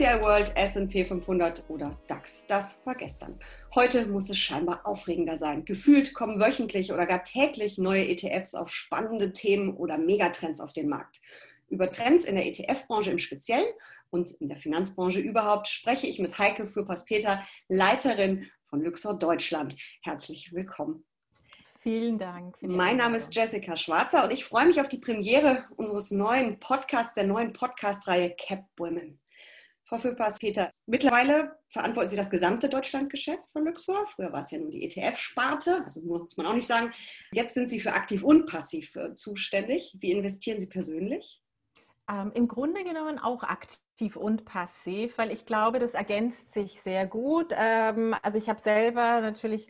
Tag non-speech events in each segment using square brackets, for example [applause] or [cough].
MSCI World, S&P 500 oder DAX. Das war gestern. Heute muss es scheinbar aufregender sein. Gefühlt kommen wöchentlich oder gar täglich neue ETFs auf spannende Themen oder Megatrends auf den Markt. Über Trends in der ETF-Branche im Speziellen und in der Finanzbranche überhaupt spreche ich mit Heike Fürpass-Peter, Leiterin von Luxor Deutschland. Herzlich willkommen. Vielen Dank. Mein Name ist Jessica Schwarzer und ich freue mich auf die Premiere unseres neuen Podcasts, der neuen Podcast-Reihe Cap Women. Frau Föpers, Peter, mittlerweile verantworten Sie das gesamte Deutschlandgeschäft von Luxor. Früher war es ja nur die ETF-Sparte, also muss man auch nicht sagen. Jetzt sind Sie für aktiv und passiv äh, zuständig. Wie investieren Sie persönlich? Ähm, Im Grunde genommen auch aktiv und passiv, weil ich glaube, das ergänzt sich sehr gut. Ähm, also ich habe selber natürlich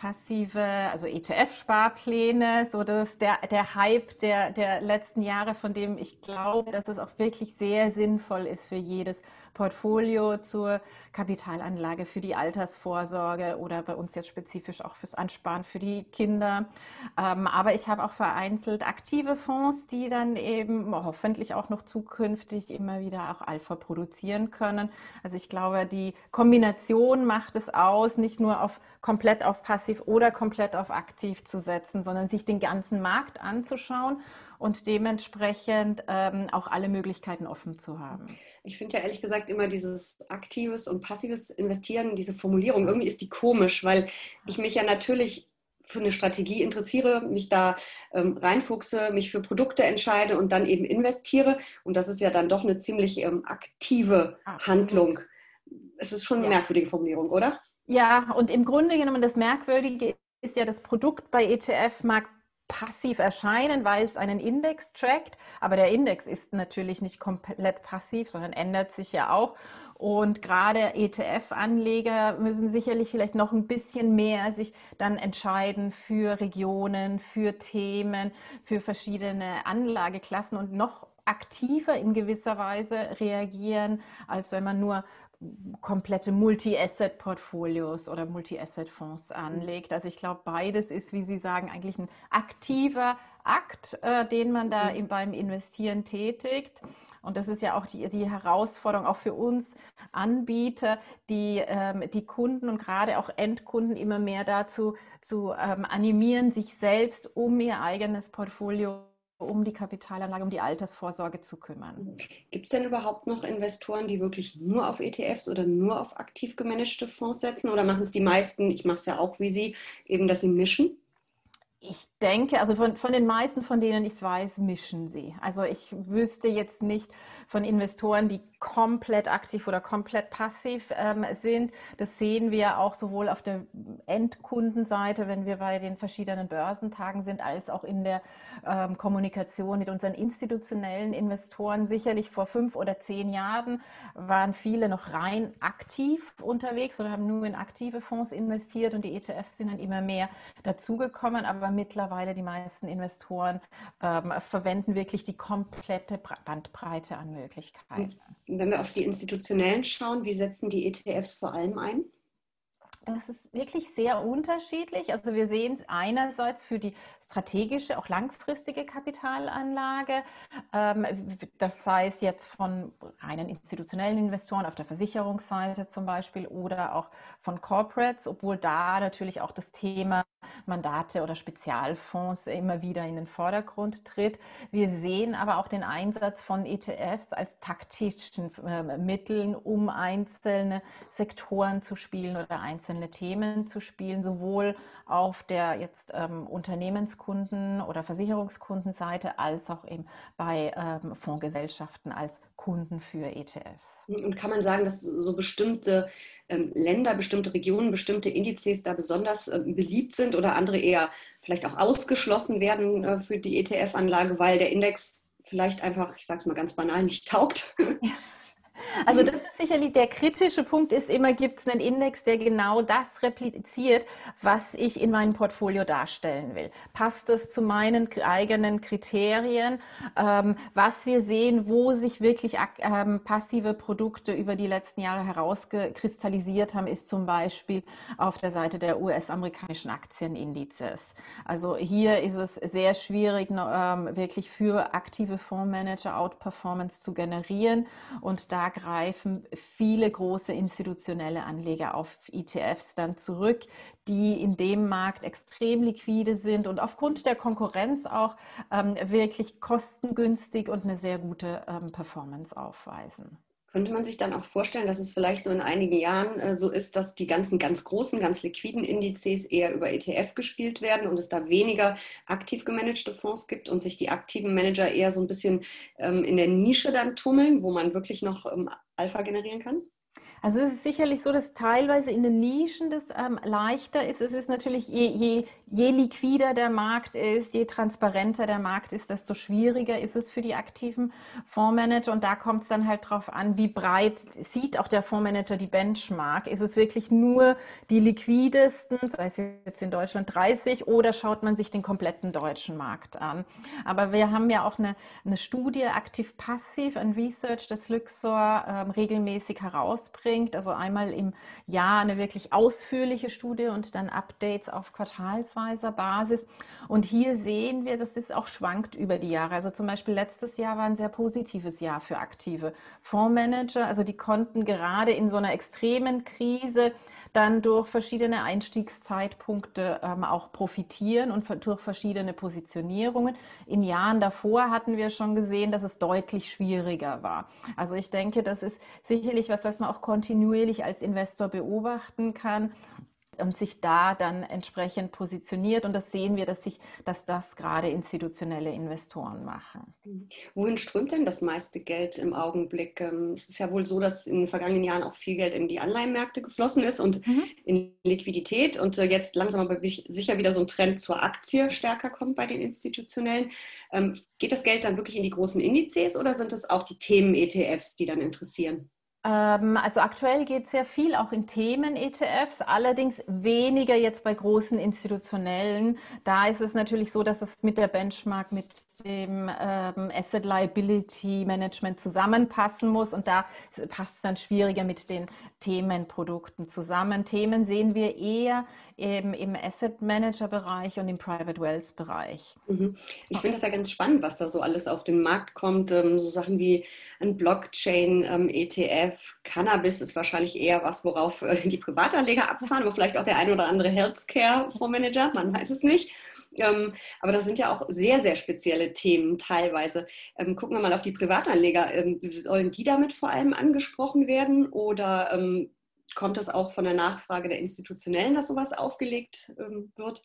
passive, also ETF-Sparpläne, so dass der, der Hype der, der letzten Jahre, von dem ich glaube, dass es auch wirklich sehr sinnvoll ist für jedes Portfolio zur Kapitalanlage, für die Altersvorsorge oder bei uns jetzt spezifisch auch fürs Ansparen für die Kinder. Ähm, aber ich habe auch vereinzelt aktive Fonds, die dann eben hoffentlich auch noch zukünftig immer wieder auch Alpha produzieren können. Also ich glaube, die Kombination macht es aus, nicht nur auf komplett auf passiv oder komplett auf aktiv zu setzen, sondern sich den ganzen Markt anzuschauen und dementsprechend ähm, auch alle Möglichkeiten offen zu haben. Ich finde ja ehrlich gesagt immer dieses aktives und passives Investieren, diese Formulierung, irgendwie ist die komisch, weil ich mich ja natürlich für eine Strategie interessiere, mich da ähm, reinfuchse, mich für Produkte entscheide und dann eben investiere. Und das ist ja dann doch eine ziemlich ähm, aktive Absolut. Handlung. Es ist schon eine ja. merkwürdige Formulierung, oder? Ja, und im Grunde genommen das Merkwürdige ist ja, das Produkt bei ETF mag passiv erscheinen, weil es einen Index trackt. Aber der Index ist natürlich nicht komplett passiv, sondern ändert sich ja auch. Und gerade ETF-Anleger müssen sicherlich vielleicht noch ein bisschen mehr sich dann entscheiden für Regionen, für Themen, für verschiedene Anlageklassen und noch aktiver in gewisser Weise reagieren, als wenn man nur komplette Multi-Asset-Portfolios oder Multi-Asset-Fonds anlegt. Also ich glaube, beides ist, wie Sie sagen, eigentlich ein aktiver Akt, äh, den man da mhm. beim Investieren tätigt. Und das ist ja auch die, die Herausforderung auch für uns Anbieter, die, ähm, die Kunden und gerade auch Endkunden immer mehr dazu zu ähm, animieren, sich selbst um ihr eigenes Portfolio um die Kapitalanlage, um die Altersvorsorge zu kümmern. Gibt es denn überhaupt noch Investoren, die wirklich nur auf ETFs oder nur auf aktiv gemanagte Fonds setzen? Oder machen es die meisten, ich mache es ja auch wie Sie, eben, dass sie mischen? Ich denke, also von, von den meisten, von denen ich es weiß, mischen sie. Also ich wüsste jetzt nicht von Investoren, die komplett aktiv oder komplett passiv ähm, sind. Das sehen wir auch sowohl auf der Endkundenseite, wenn wir bei den verschiedenen Börsentagen sind, als auch in der ähm, Kommunikation mit unseren institutionellen Investoren. Sicherlich vor fünf oder zehn Jahren waren viele noch rein aktiv unterwegs oder haben nur in aktive Fonds investiert und die ETFs sind dann immer mehr dazugekommen. Aber mittlerweile die meisten Investoren ähm, verwenden wirklich die komplette Bandbreite an Möglichkeiten. Wenn wir auf die institutionellen schauen, wie setzen die ETFs vor allem ein? Das ist wirklich sehr unterschiedlich. Also wir sehen es einerseits für die strategische, auch langfristige Kapitalanlage. Ähm, das sei es jetzt von reinen institutionellen Investoren auf der Versicherungsseite zum Beispiel oder auch von Corporates, obwohl da natürlich auch das Thema Mandate oder Spezialfonds immer wieder in den Vordergrund tritt. Wir sehen aber auch den Einsatz von ETFs als taktischen ähm, Mitteln, um einzelne Sektoren zu spielen oder einzelne Themen zu spielen, sowohl auf der jetzt ähm, Unternehmens Versicherungskunden oder Versicherungskundenseite als auch eben bei ähm, Fondsgesellschaften als Kunden für ETFs. Und kann man sagen, dass so bestimmte ähm, Länder, bestimmte Regionen, bestimmte Indizes da besonders äh, beliebt sind oder andere eher vielleicht auch ausgeschlossen werden äh, für die ETF-Anlage, weil der Index vielleicht einfach, ich sage es mal ganz banal, nicht taugt? Ja. Also das sicherlich der kritische Punkt ist immer, gibt es einen Index, der genau das repliziert, was ich in meinem Portfolio darstellen will. Passt das zu meinen eigenen Kriterien? Ähm, was wir sehen, wo sich wirklich ähm, passive Produkte über die letzten Jahre herausgekristallisiert haben, ist zum Beispiel auf der Seite der US-amerikanischen Aktienindizes. Also hier ist es sehr schwierig, ähm, wirklich für aktive Fondsmanager Outperformance zu generieren und da greifen viele große institutionelle Anleger auf ETFs dann zurück, die in dem Markt extrem liquide sind und aufgrund der Konkurrenz auch ähm, wirklich kostengünstig und eine sehr gute ähm, Performance aufweisen. Könnte man sich dann auch vorstellen, dass es vielleicht so in einigen Jahren äh, so ist, dass die ganzen ganz großen, ganz liquiden Indizes eher über ETF gespielt werden und es da weniger aktiv gemanagte Fonds gibt und sich die aktiven Manager eher so ein bisschen ähm, in der Nische dann tummeln, wo man wirklich noch ähm, Alpha generieren kann? Also es ist sicherlich so, dass teilweise in den Nischen das ähm, leichter ist. Es ist natürlich, je, je, je liquider der Markt ist, je transparenter der Markt ist, desto schwieriger ist es für die aktiven Fondsmanager. Und da kommt es dann halt drauf an, wie breit sieht auch der Fondsmanager die Benchmark. Ist es wirklich nur die liquidesten, sei es jetzt in Deutschland 30, oder schaut man sich den kompletten deutschen Markt an? Aber wir haben ja auch eine, eine Studie aktiv-passiv, ein Research, das Luxor ähm, regelmäßig herausbringt bringt. Also einmal im Jahr eine wirklich ausführliche Studie und dann Updates auf quartalsweiser Basis. Und hier sehen wir, dass es auch schwankt über die Jahre. Also zum Beispiel letztes Jahr war ein sehr positives Jahr für aktive Fondsmanager. Also die konnten gerade in so einer extremen Krise dann durch verschiedene Einstiegszeitpunkte ähm, auch profitieren und durch verschiedene Positionierungen. In Jahren davor hatten wir schon gesehen, dass es deutlich schwieriger war. Also ich denke, das ist sicherlich was, was man auch kontinuierlich als Investor beobachten kann und sich da dann entsprechend positioniert. Und das sehen wir, dass, sich, dass das gerade institutionelle Investoren machen. Wohin strömt denn das meiste Geld im Augenblick? Ähm, es ist ja wohl so, dass in den vergangenen Jahren auch viel Geld in die Anleihenmärkte geflossen ist und mhm. in Liquidität und äh, jetzt langsam aber sicher wieder so ein Trend zur Aktie stärker kommt bei den institutionellen. Ähm, geht das Geld dann wirklich in die großen Indizes oder sind es auch die Themen-ETFs, die dann interessieren? Ähm, also aktuell geht sehr viel auch in Themen-ETFs, allerdings weniger jetzt bei großen institutionellen. Da ist es natürlich so, dass es mit der Benchmark, mit dem ähm, Asset Liability Management zusammenpassen muss und da passt es dann schwieriger mit den Themenprodukten zusammen. Themen sehen wir eher im, im Asset Manager Bereich und im Private Wealth Bereich. Mhm. Ich finde das ja ganz spannend, was da so alles auf den Markt kommt. Ähm, so Sachen wie ein Blockchain, ähm, ETF, Cannabis ist wahrscheinlich eher was, worauf äh, die Privatanleger abfahren, aber vielleicht auch der ein oder andere Healthcare Fondsmanager, man weiß es nicht. Ähm, aber das sind ja auch sehr, sehr spezielle Themen teilweise. Ähm, gucken wir mal auf die Privatanleger. Ähm, sollen die damit vor allem angesprochen werden oder ähm, kommt es auch von der Nachfrage der Institutionellen, dass sowas aufgelegt ähm, wird?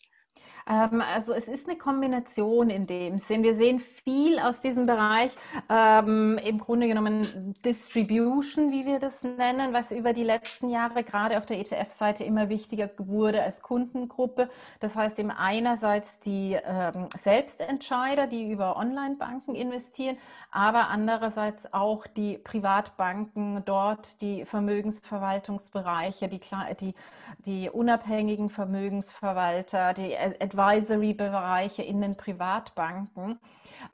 Ähm, also es ist eine Kombination in dem Sinn. Wir sehen viel aus diesem Bereich, ähm, im Grunde genommen Distribution, wie wir das nennen, was über die letzten Jahre gerade auf der ETF-Seite immer wichtiger wurde als Kundengruppe. Das heißt eben einerseits die ähm, Selbstentscheider, die über Online-Banken investieren, aber andererseits auch die Privatbanken dort, die Vermögensverwaltungsbereiche, die, die, die unabhängigen Vermögensverwalter, die Advisory-Bereiche in den Privatbanken.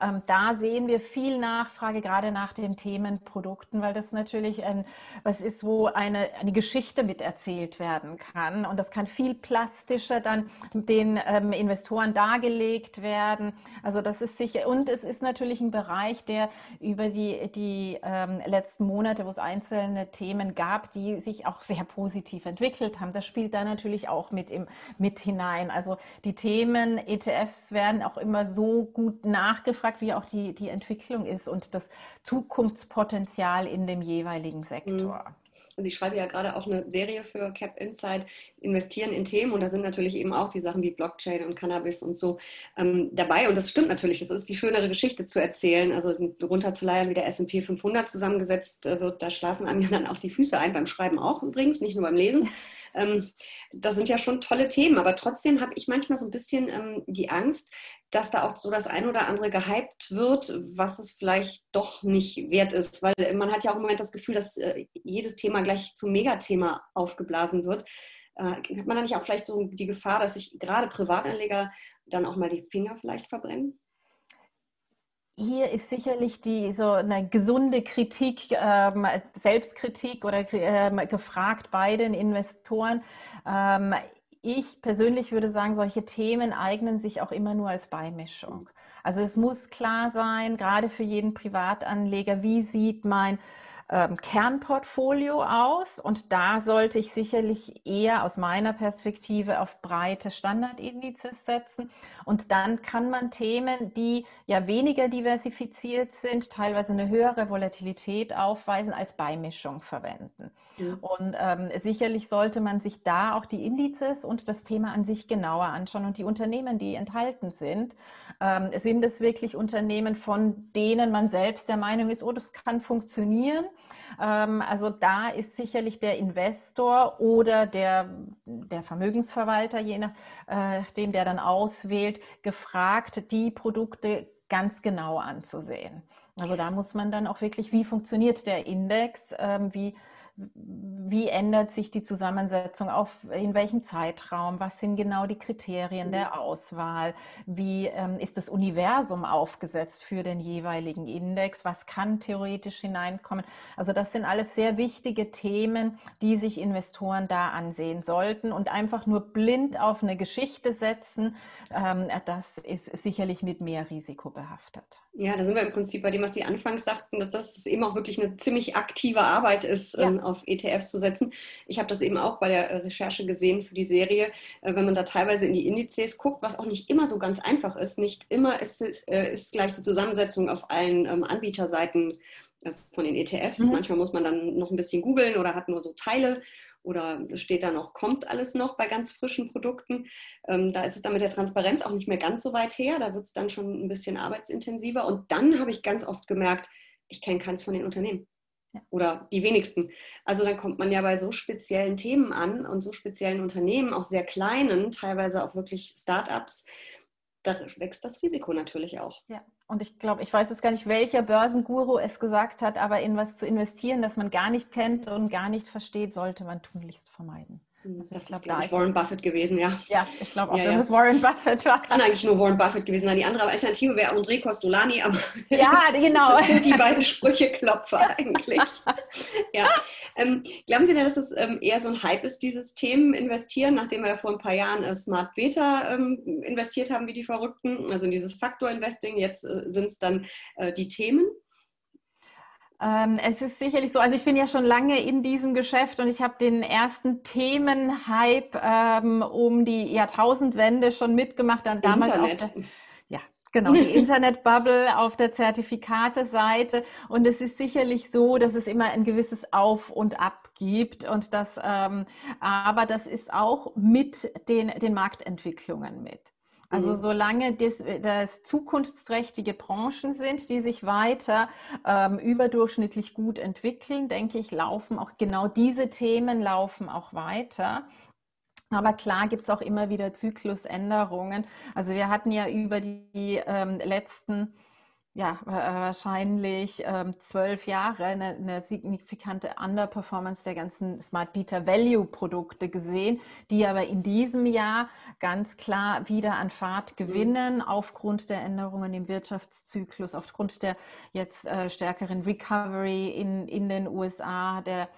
Ähm, da sehen wir viel Nachfrage, gerade nach den Themenprodukten, weil das natürlich ein, was ist, wo eine, eine Geschichte miterzählt werden kann. Und das kann viel plastischer dann den ähm, Investoren dargelegt werden. Also das ist sicher, und es ist natürlich ein Bereich, der über die, die ähm, letzten Monate, wo es einzelne Themen gab, die sich auch sehr positiv entwickelt haben. Das spielt da natürlich auch mit, im, mit hinein. Also die Themen, ETFs werden auch immer so gut nachgefragt gefragt, wie auch die, die Entwicklung ist und das Zukunftspotenzial in dem jeweiligen Sektor. Mhm. Also ich schreibe ja gerade auch eine Serie für Cap Insight, investieren in Themen und da sind natürlich eben auch die Sachen wie Blockchain und Cannabis und so ähm, dabei und das stimmt natürlich, es ist die schönere Geschichte zu erzählen, also runterzuleiern, wie der S&P 500 zusammengesetzt äh, wird, da schlafen einem ja dann auch die Füße ein, beim Schreiben auch übrigens, nicht nur beim Lesen. Ähm, das sind ja schon tolle Themen, aber trotzdem habe ich manchmal so ein bisschen ähm, die Angst, dass da auch so das ein oder andere gehypt wird, was es vielleicht doch nicht wert ist, weil man hat ja auch im Moment das Gefühl, dass äh, jedes Thema gleich zum Megathema aufgeblasen wird. Äh, hat man da nicht auch vielleicht so die Gefahr, dass sich gerade Privatanleger dann auch mal die Finger vielleicht verbrennen? Hier ist sicherlich die so eine gesunde Kritik, ähm, Selbstkritik oder ähm, gefragt bei den Investoren. Ähm, ich persönlich würde sagen, solche Themen eignen sich auch immer nur als Beimischung. Also es muss klar sein, gerade für jeden Privatanleger, wie sieht mein ähm, Kernportfolio aus und da sollte ich sicherlich eher aus meiner Perspektive auf breite Standardindizes setzen und dann kann man Themen, die ja weniger diversifiziert sind, teilweise eine höhere Volatilität aufweisen, als Beimischung verwenden. Mhm. Und ähm, sicherlich sollte man sich da auch die Indizes und das Thema an sich genauer anschauen und die Unternehmen, die enthalten sind. Ähm, sind es wirklich Unternehmen, von denen man selbst der Meinung ist, oh, das kann funktionieren? Ähm, also da ist sicherlich der Investor oder der, der Vermögensverwalter, je nachdem, äh, der dann auswählt, gefragt, die Produkte ganz genau anzusehen. Also da muss man dann auch wirklich, wie funktioniert der Index, ähm, wie wie ändert sich die Zusammensetzung, auf in welchem Zeitraum, was sind genau die Kriterien der mhm. Auswahl, wie ähm, ist das Universum aufgesetzt für den jeweiligen Index, was kann theoretisch hineinkommen. Also das sind alles sehr wichtige Themen, die sich Investoren da ansehen sollten und einfach nur blind auf eine Geschichte setzen, ähm, das ist sicherlich mit mehr Risiko behaftet. Ja, da sind wir im Prinzip bei dem, was Sie anfangs sagten, dass das eben auch wirklich eine ziemlich aktive Arbeit ist, ja. ähm, auf ETFs zu setzen. Ich habe das eben auch bei der Recherche gesehen für die Serie, äh, wenn man da teilweise in die Indizes guckt, was auch nicht immer so ganz einfach ist. Nicht immer ist, äh, ist gleich die Zusammensetzung auf allen ähm, Anbieterseiten also von den ETFs. Mhm. Manchmal muss man dann noch ein bisschen googeln oder hat nur so Teile oder steht da noch, kommt alles noch bei ganz frischen Produkten. Ähm, da ist es dann mit der Transparenz auch nicht mehr ganz so weit her. Da wird es dann schon ein bisschen arbeitsintensiver. Und dann habe ich ganz oft gemerkt, ich kenne keins von den Unternehmen. Oder die wenigsten. Also dann kommt man ja bei so speziellen Themen an und so speziellen Unternehmen, auch sehr kleinen, teilweise auch wirklich Startups, da wächst das Risiko natürlich auch. Ja, und ich glaube, ich weiß jetzt gar nicht, welcher Börsenguru es gesagt hat, aber in was zu investieren, das man gar nicht kennt und gar nicht versteht, sollte man tunlichst vermeiden. Hm, also das ist, glaube ich, Warren Buffett gewesen, ja. Ja, ich glaube auch, ja, dass ja. es Warren Buffett war. Kann eigentlich nur Warren Buffett gewesen sein. Die andere Alternative wäre André Costolani, aber ja, genau. [laughs] das sind die beiden Sprücheklopfer [laughs] eigentlich. ja. Ähm, glauben Sie denn, dass es ähm, eher so ein Hype ist, dieses Themen investieren, nachdem wir ja vor ein paar Jahren äh, Smart Beta ähm, investiert haben wie die Verrückten, also in dieses Faktor-Investing, jetzt äh, sind es dann äh, die Themen? Ähm, es ist sicherlich so, also ich bin ja schon lange in diesem Geschäft und ich habe den ersten Themenhype ähm, um die Jahrtausendwende schon mitgemacht. Dann damals Internet. Auch der, ja, genau, die Internetbubble auf der Zertifikate-Seite. Und es ist sicherlich so, dass es immer ein gewisses Auf und Ab gibt und das, ähm, aber das ist auch mit den, den Marktentwicklungen mit. Also mhm. solange das, das, zukunftsträchtige Branchen sind, die sich weiter ähm, überdurchschnittlich gut entwickeln, denke ich, laufen auch genau diese Themen laufen auch weiter. Aber klar gibt es auch immer wieder Zyklusänderungen. Also wir hatten ja über die ähm, letzten ja, äh, wahrscheinlich ähm, zwölf Jahre eine, eine, signifikante Underperformance der ganzen Smart Beta Value Produkte gesehen, die aber in diesem Jahr ganz klar wieder an Fahrt mhm. gewinnen mhm. aufgrund der Änderungen im Wirtschaftszyklus, aufgrund der jetzt äh, stärkeren Recovery in, in den USA, der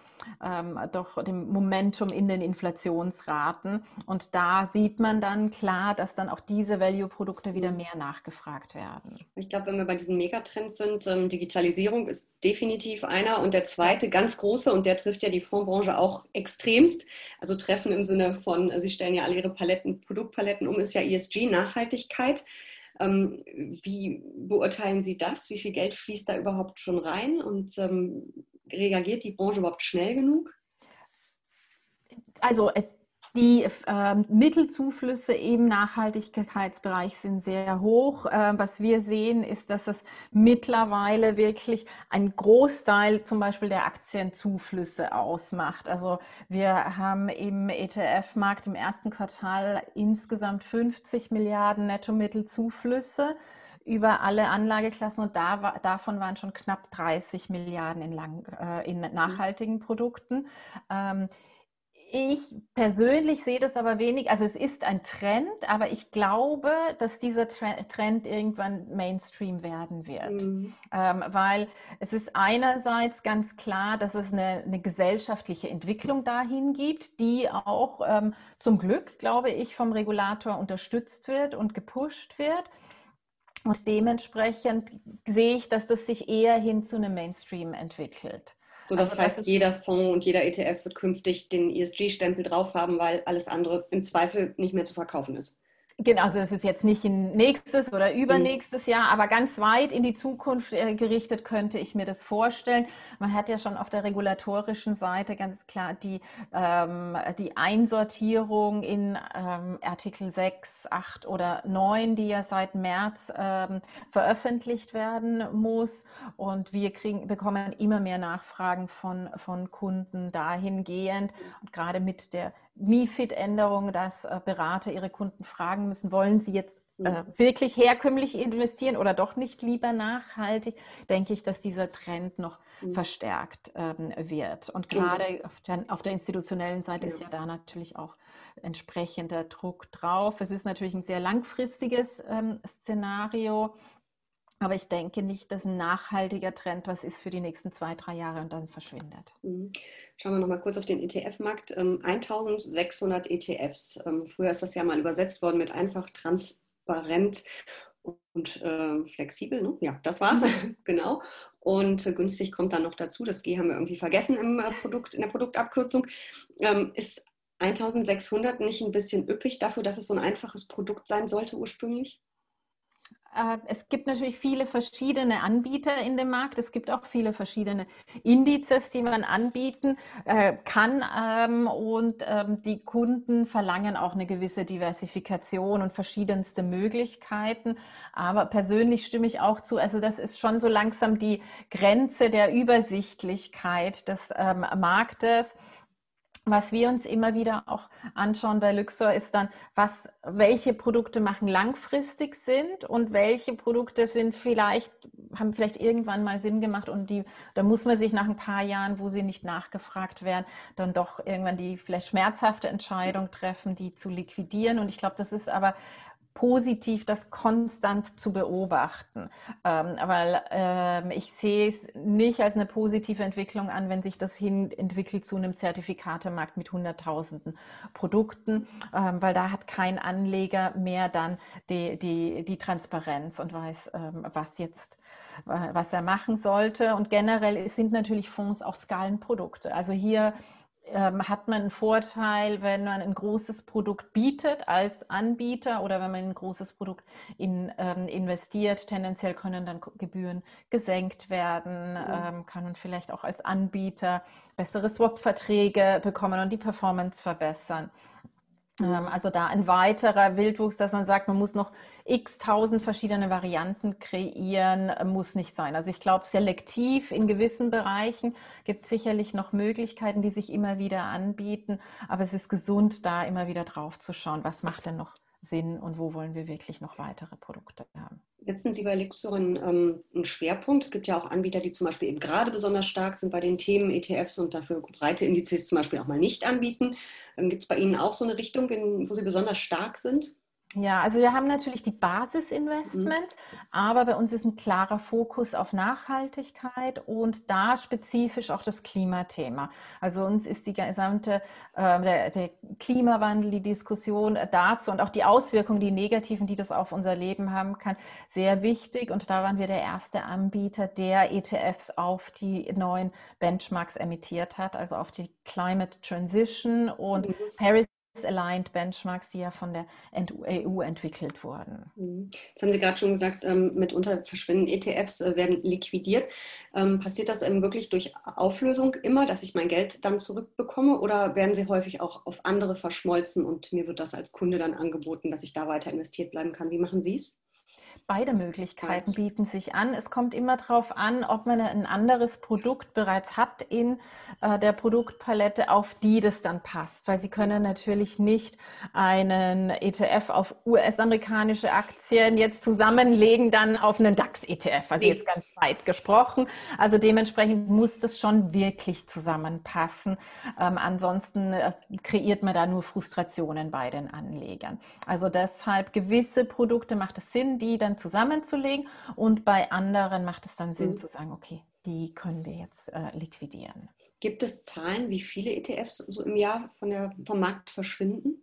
ähm, doch dem Momentum in den Inflationsraten. Und da sieht man dann klar, dass dann auch diese Value-Produkte wieder mhm. mehr nachgefragt werden. Ich glaube, wenn wir bei diesen Megatrends sind, ähm, Digitalisierung ist definitiv einer und der zweite ganz große und der trifft ja die Fondsbranche auch extremst. Also treffen im Sinne von, Sie stellen ja alle Ihre Paletten, Produktpaletten um, ist ja ESG, Nachhaltigkeit. Ähm, wie beurteilen Sie das? Wie viel Geld fließt da überhaupt schon rein? Und ähm, reagiert die Branche überhaupt schnell genug? Also äh, die äh, Mittelzuflüsse im Nachhaltigkeitsbereich sind sehr hoch. Äh, was wir sehen, ist, dass es mittlerweile wirklich ein Großteil zum Beispiel der Aktienzuflüsse ausmacht. Also wir haben im ETF-Markt im ersten Quartal insgesamt 50 Milliarden Netto-Mittelzuflüsse über alle Anlageklassen und da war, davon waren schon knapp 30 Milliarden in, lang, äh, in nachhaltigen Produkten. Ähm, ich persönlich sehe das aber wenig, also es ist ein Trend, aber ich glaube, dass dieser Trend irgendwann Mainstream werden wird. Mhm. Ähm, weil es ist einerseits ganz klar, dass es eine, eine gesellschaftliche Entwicklung dahin gibt, die auch ähm, zum Glück, glaube ich, vom Regulator unterstützt wird und gepusht wird. Und dementsprechend sehe ich, dass das sich eher hin zu einem Mainstream entwickelt. So, das also, heißt, das jeder Fonds und jeder ETF wird künftig den ESG-Stempel drauf haben, weil alles andere im Zweifel nicht mehr zu verkaufen ist. Genau, also das ist jetzt nicht in nächstes oder übernächstes mhm. Jahr, aber ganz weit in die Zukunft äh, gerichtet könnte ich mir das vorstellen. Man hat ja schon auf der regulatorischen Seite ganz klar die, ähm, die Einsortierung in ähm, Artikel 6, 8 oder 9, die ja seit März ähm, veröffentlicht werden muss. Und wir kriegen, bekommen immer mehr Nachfragen von, von Kunden dahingehend. Und gerade mit der MIFID-Änderung, dass äh, Berater ihre Kunden fragen müssen, wollen sie jetzt äh, mhm. wirklich herkömmlich investieren oder doch nicht lieber nachhaltig, denke ich, dass dieser Trend noch mhm. verstärkt ähm, wird. Und gerade auf der, auf der, institutionellen Seite ja. ist ja da natürlich auch entsprechender Druck drauf. Es ist natürlich ein sehr langfristiges ähm, Szenario. Aber ich denke nicht, dass ein nachhaltiger Trend was ist für die nächsten zwei, drei Jahre und dann verschwindet. Mhm. Schauen wir nochmal kurz auf den ETF-Markt. 1600 ähm, ETFs. Ähm, früher ist das ja mal übersetzt worden mit einfach transparent und äh, flexibel. Ne? Ja, das war's. Mhm. [laughs] genau. Und äh, günstig kommt dann noch dazu. Das G haben wir irgendwie vergessen im äh, Produkt, in der Produktabkürzung. Ähm, ist 1600 nicht ein bisschen üppig dafür, dass es so ein einfaches Produkt sein sollte ursprünglich? Äh, es gibt natürlich viele verschiedene Anbieter in dem Markt. Es gibt auch viele verschiedene Indizes, die man anbieten äh, kann. Ähm, und ähm, die Kunden verlangen auch eine gewisse Diversifikation und verschiedenste Möglichkeiten. Aber persönlich stimme ich auch zu. Also das ist schon so langsam die Grenze der Übersichtlichkeit des ähm, Marktes. Was wir uns immer wieder auch anschauen bei Luxor ist dann, was, welche Produkte machen langfristig sind und welche Produkte sind vielleicht, haben vielleicht irgendwann mal Sinn gemacht und die, da muss man sich nach ein paar Jahren, wo sie nicht nachgefragt werden, dann doch irgendwann die vielleicht schmerzhafte Entscheidung treffen, die zu liquidieren. Und ich glaube, das ist aber positiv das konstant zu beobachten, ähm, weil ähm, ich sehe es nicht als eine positive Entwicklung an, wenn sich das hin entwickelt zu einem Zertifikatemarkt mit Hunderttausenden Produkten, ähm, weil da hat kein Anleger mehr dann die, die, die Transparenz und weiß, ähm, was jetzt was er machen sollte. Und generell sind natürlich Fonds auch Skalenprodukte. Also hier ähm, hat man einen Vorteil, wenn man ein großes Produkt bietet als Anbieter oder wenn man ein großes Produkt in, ähm, investiert. Tendenziell können dann Gebühren gesenkt werden, mhm. ähm, kann man vielleicht auch als Anbieter bessere Swap-Verträge bekommen und die Performance verbessern. Ähm, also da ein weiterer Wildwuchs, dass man sagt, man muss noch x tausend verschiedene Varianten kreieren, äh, muss nicht sein. Also ich glaube, selektiv in gewissen Bereichen gibt es sicherlich noch Möglichkeiten, die sich immer wieder anbieten. Aber es ist gesund, da immer wieder drauf zu schauen, was macht denn noch Sinn und wo wollen wir wirklich noch weitere Produkte haben. Setzen Sie bei Lixorin ähm, einen Schwerpunkt? Es gibt ja auch Anbieter, die zum Beispiel eben gerade besonders stark sind bei den Themen ETFs und dafür breite Indizes zum Beispiel auch mal nicht anbieten. Ähm, gibt es bei Ihnen auch so eine Richtung, in, wo Sie besonders stark sind? Ja, also wir haben natürlich die Basisinvestments, mhm. aber bei uns ist ein klarer Fokus auf Nachhaltigkeit und da spezifisch auch das Klimathema. Also uns ist die gesamte äh, der, der, Klimawandel, die Diskussion dazu und auch die Auswirkungen, die negativen, die das auf unser Leben haben kann, sehr wichtig. Und da waren wir der erste Anbieter, der ETFs auf die neuen Benchmarks emittiert hat, also auf die Climate Transition und mhm. Paris Aligned Benchmarks, die ja von der EU entwickelt wurden. Mhm. Jetzt haben Sie gerade schon gesagt, ähm, mitunter verschwinden ETFs, äh, werden liquidiert. Ähm, passiert das eben wirklich durch Auflösung immer, dass ich mein Geld dann zurückbekomme oder werden sie häufig auch auf andere verschmolzen und mir wird das als Kunde dann angeboten, dass ich da weiter investiert bleiben kann? Wie machen Sie es? Beide Möglichkeiten Was? bieten sich an. Es kommt immer darauf an, ob man ein anderes Produkt bereits hat in äh, der Produktpalette, auf die das dann passt. Weil Sie können natürlich nicht einen ETF auf US-amerikanische Aktien jetzt zusammenlegen, dann auf einen DAX-ETF. Also jetzt ganz weit gesprochen. Also dementsprechend muss das schon wirklich zusammenpassen. Ähm, ansonsten äh, kreiert man da nur Frustrationen bei den Anlegern. Also deshalb gewisse Produkte macht es Sinn, die dann zusammenzulegen und bei anderen macht es dann Sinn mhm. zu sagen, okay, die können wir jetzt äh, liquidieren. Gibt es Zahlen, wie viele ETFs so im Jahr von der, vom Markt verschwinden?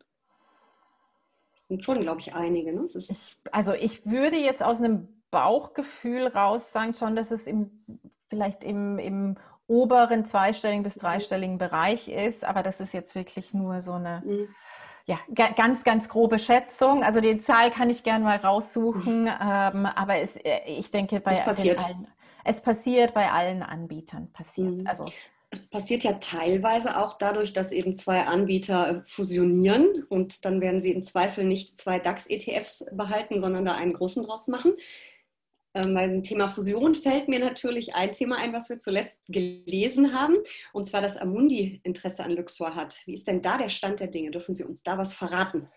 Das sind schon, glaube ich, einige. Ne? Ich, also ich würde jetzt aus einem Bauchgefühl raus sagen schon, dass es im, vielleicht im, im oberen zweistelligen bis dreistelligen Bereich ist. Aber das ist jetzt wirklich nur so eine mhm. Ja, ganz, ganz grobe Schätzung. Also die Zahl kann ich gerne mal raussuchen. Mhm. Ähm, aber es, äh, ich denke, bei es passiert. Allen, es passiert bei allen Anbietern. Passiert. Mhm. Also es passiert ja teilweise auch dadurch, dass eben zwei Anbieter äh, fusionieren und dann werden sie im Zweifel nicht zwei DAX-ETFs behalten, sondern da einen großen draus machen. Beim Thema Fusion fällt mir natürlich ein Thema ein, was wir zuletzt gelesen haben, und zwar, dass Amundi Interesse an Luxor hat. Wie ist denn da der Stand der Dinge? Dürfen Sie uns da was verraten?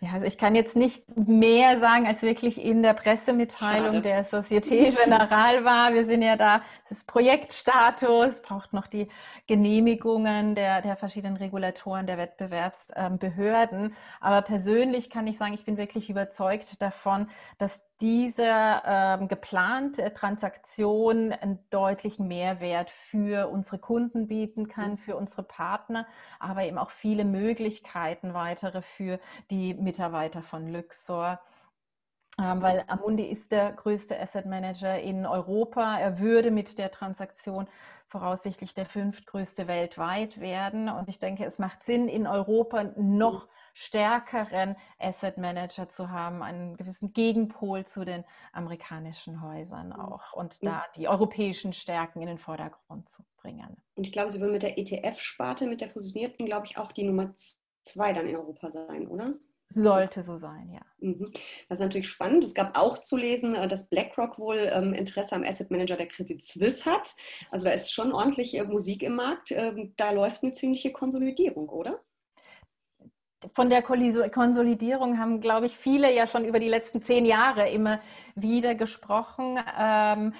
Ja, also ich kann jetzt nicht mehr sagen, als wirklich in der Pressemitteilung Schade. der Société Générale war. Wir sind ja da, es ist Projektstatus, braucht noch die Genehmigungen der, der verschiedenen Regulatoren, der Wettbewerbsbehörden. Aber persönlich kann ich sagen, ich bin wirklich überzeugt davon, dass diese ähm, geplante Transaktion einen deutlichen Mehrwert für unsere Kunden bieten kann, für unsere Partner, aber eben auch viele Möglichkeiten weitere für die Mitarbeiter von Luxor. Ähm, weil Amundi ist der größte Asset Manager in Europa. Er würde mit der Transaktion voraussichtlich der fünftgrößte weltweit werden. Und ich denke, es macht Sinn, in Europa noch stärkeren Asset Manager zu haben, einen gewissen Gegenpol zu den amerikanischen Häusern mhm. auch und da die europäischen Stärken in den Vordergrund zu bringen. Und ich glaube, Sie würden mit der ETF-Sparte, mit der fusionierten, glaube ich, auch die Nummer zwei dann in Europa sein, oder? Sollte so sein, ja. Mhm. Das ist natürlich spannend. Es gab auch zu lesen, äh, dass BlackRock wohl ähm, Interesse am Asset Manager der Credit Suisse hat. Also da ist schon ordentlich Musik im Markt. Ähm, da läuft eine ziemliche Konsolidierung, oder? Von der Konsolidierung haben, glaube ich, viele ja schon über die letzten zehn Jahre immer wieder gesprochen. Ähm,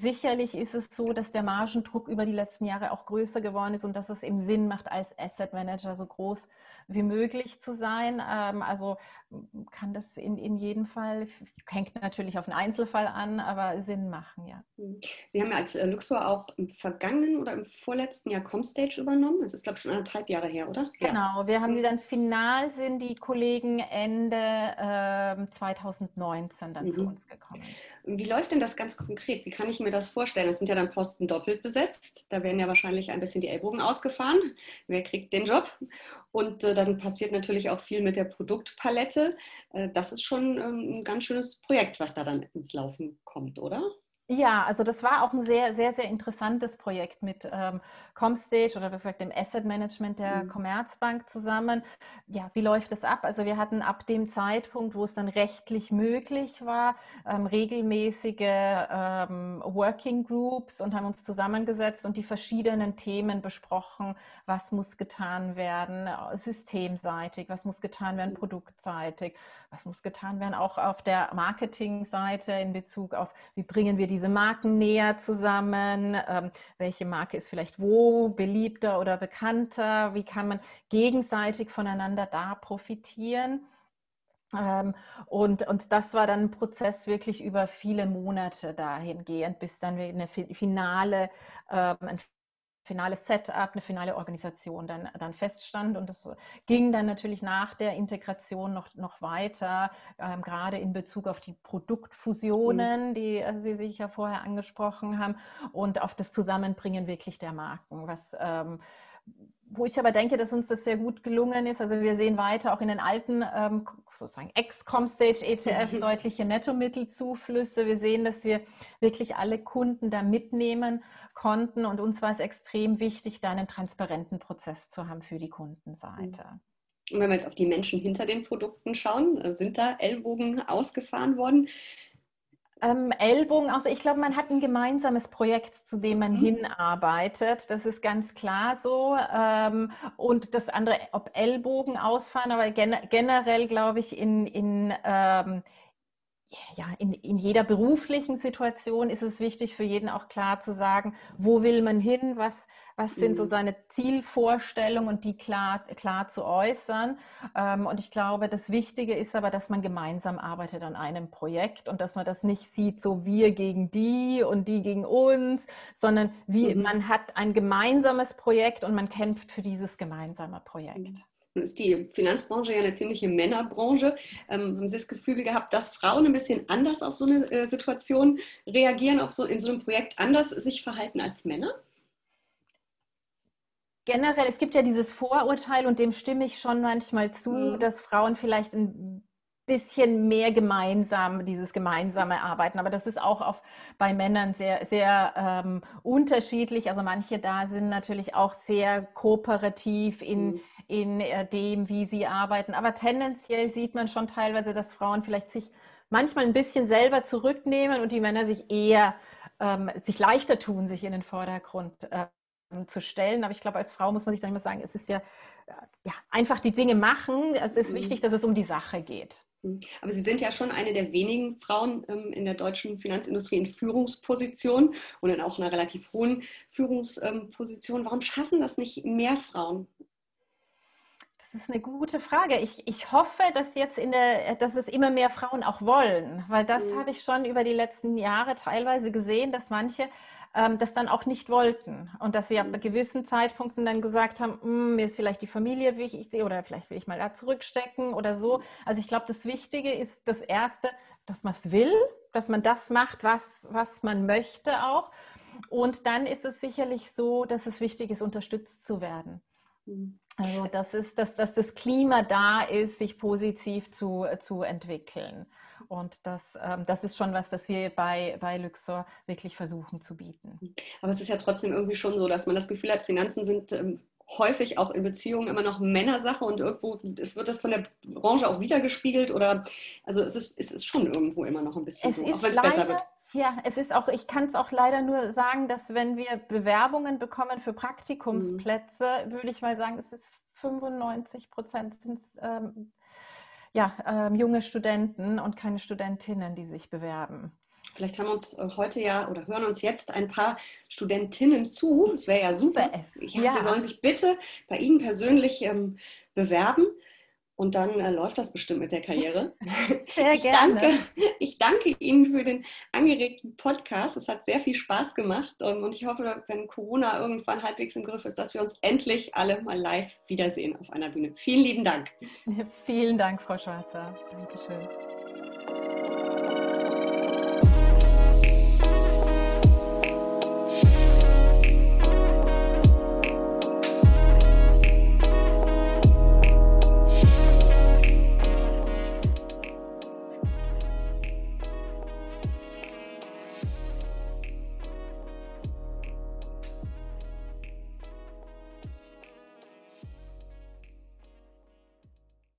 sicherlich ist es so, dass der Margendruck über die letzten Jahre auch größer geworden ist und dass es eben Sinn macht, als Asset Manager so groß wie möglich zu sein. Ähm, also kann das in, in jedem Fall, hängt natürlich auf den Einzelfall an, aber Sinn machen, ja. Mhm. Sie haben ja als äh, Luxor auch im vergangenen oder im vorletzten Jahr Comstage übernommen. Das ist, glaube ich, schon anderthalb Jahre her, oder? Genau, wir haben die dann final, sind die Kollegen Ende äh, 2019 dann mhm. zu uns gekommen. Wie läuft denn das ganz konkret? Wie kann ich mir das vorstellen? Das sind ja dann Posten doppelt besetzt. Da werden ja wahrscheinlich ein bisschen die Ellbogen ausgefahren. Wer kriegt den Job? Und äh, dann passiert natürlich auch viel mit der Produktpalette. Äh, das ist schon ähm, ein ganz schönes Projekt, was da dann ins Laufen kommt, oder? Ja, also das war auch ein sehr, sehr, sehr interessantes Projekt mit ähm, Comstage oder besser gesagt dem Asset Management der mhm. Commerzbank zusammen. Ja, wie läuft das ab? Also wir hatten ab dem Zeitpunkt, wo es dann rechtlich möglich war, ähm, regelmäßige ähm, Working Groups und haben uns zusammengesetzt und die verschiedenen Themen besprochen. Was muss getan werden, äh, systemseitig, was muss getan werden, mhm. produktseitig, was muss getan werden, auch auf der Marketingseite in Bezug auf, wie bringen wir die diese Marken näher zusammen? Ähm, welche Marke ist vielleicht wo beliebter oder bekannter? Wie kann man gegenseitig voneinander da profitieren? Ähm, und, und das war dann ein Prozess wirklich über viele Monate dahingehend, bis dann eine finale, ähm, ein finales Setup, eine finale Organisation dann, dann feststand. Und das ging dann natürlich nach der Integration noch, noch weiter, ähm, gerade in Bezug auf die Produktfusionen, mhm. die äh, Sie sich ja vorher angesprochen haben, und auf das Zusammenbringen wirklich der Marken, was ähm, wo ich aber denke, dass uns das sehr gut gelungen ist. Also wir sehen weiter auch in den alten ähm, sozusagen Ex-Comstage ETFs [laughs] deutliche Nettomittelzuflüsse. Wir sehen, dass wir wirklich alle Kunden da mitnehmen konnten und uns war es extrem wichtig, da einen transparenten Prozess zu haben für die Kundenseite. Und wenn wir jetzt auf die Menschen hinter den Produkten schauen, sind da Ellbogen ausgefahren worden? Ähm, Ellbogen, also ich glaube, man hat ein gemeinsames Projekt, zu dem man mhm. hinarbeitet. Das ist ganz klar so. Ähm, und das andere, ob Ellbogen ausfahren, aber gen generell glaube ich, in, in ähm, ja, in, in jeder beruflichen Situation ist es wichtig für jeden auch klar zu sagen, wo will man hin, was, was sind so mhm. seine Zielvorstellungen und die klar, klar zu äußern. Ähm, und ich glaube, das Wichtige ist aber, dass man gemeinsam arbeitet an einem Projekt und dass man das nicht sieht, so wir gegen die und die gegen uns, sondern wie, mhm. man hat ein gemeinsames Projekt und man kämpft für dieses gemeinsame Projekt. Mhm. Nun ist die Finanzbranche ja eine ziemliche Männerbranche. Ähm, haben Sie das Gefühl gehabt, dass Frauen ein bisschen anders auf so eine äh, Situation reagieren, auf so, in so einem Projekt anders sich verhalten als Männer? generell, es gibt ja dieses Vorurteil und dem stimme ich schon manchmal zu, mhm. dass Frauen vielleicht ein bisschen mehr gemeinsam, dieses gemeinsame Arbeiten. Aber das ist auch auf, bei Männern sehr, sehr ähm, unterschiedlich. Also manche da sind natürlich auch sehr kooperativ in, mhm. In äh, dem, wie sie arbeiten. Aber tendenziell sieht man schon teilweise, dass Frauen vielleicht sich manchmal ein bisschen selber zurücknehmen und die Männer sich eher, ähm, sich leichter tun, sich in den Vordergrund äh, zu stellen. Aber ich glaube, als Frau muss man sich dann immer sagen, es ist ja, äh, ja einfach die Dinge machen. Es ist mhm. wichtig, dass es um die Sache geht. Hm. Aber Sie sind ja schon eine der wenigen Frauen ähm, in der deutschen Finanzindustrie in Führungsposition und in auch einer relativ hohen Führungsposition. Warum schaffen das nicht mehr Frauen? Das ist eine gute Frage. Ich, ich hoffe, dass jetzt in der, dass es immer mehr Frauen auch wollen, weil das mhm. habe ich schon über die letzten Jahre teilweise gesehen, dass manche ähm, das dann auch nicht wollten und dass sie ab mhm. gewissen Zeitpunkten dann gesagt haben, hm, mir ist vielleicht die Familie wichtig oder vielleicht will ich mal da zurückstecken oder so. Mhm. Also ich glaube, das Wichtige ist das Erste, dass man es will, dass man das macht, was, was man möchte auch. Und dann ist es sicherlich so, dass es wichtig ist, unterstützt zu werden. Mhm. Also das ist, dass, dass das Klima da ist, sich positiv zu, zu entwickeln. Und das, ähm, das ist schon was, das wir bei, bei Luxor wirklich versuchen zu bieten. Aber es ist ja trotzdem irgendwie schon so, dass man das Gefühl hat, Finanzen sind ähm, häufig auch in Beziehungen immer noch Männersache und irgendwo es wird das von der Branche auch wiedergespiegelt oder also es ist, es ist schon irgendwo immer noch ein bisschen es so, auch wenn es besser wird. Ja, es ist auch, ich kann es auch leider nur sagen, dass wenn wir Bewerbungen bekommen für Praktikumsplätze, mhm. würde ich mal sagen, es ist 95 Prozent sind ähm, ja, ähm, junge Studenten und keine Studentinnen, die sich bewerben. Vielleicht haben uns äh, heute ja oder hören uns jetzt ein paar Studentinnen zu. Das wäre ja super. Ja, ja. Sie sollen sich bitte bei Ihnen persönlich ähm, bewerben. Und dann äh, läuft das bestimmt mit der Karriere. [laughs] Sehr ich gerne. Danke, ich danke Ihnen für den angeregten Podcast. Es hat sehr viel Spaß gemacht. Ähm, und ich hoffe, wenn Corona irgendwann halbwegs im Griff ist, dass wir uns endlich alle mal live wiedersehen auf einer Bühne. Vielen lieben Dank. [laughs] Vielen Dank, Frau Schwarzer. Dankeschön.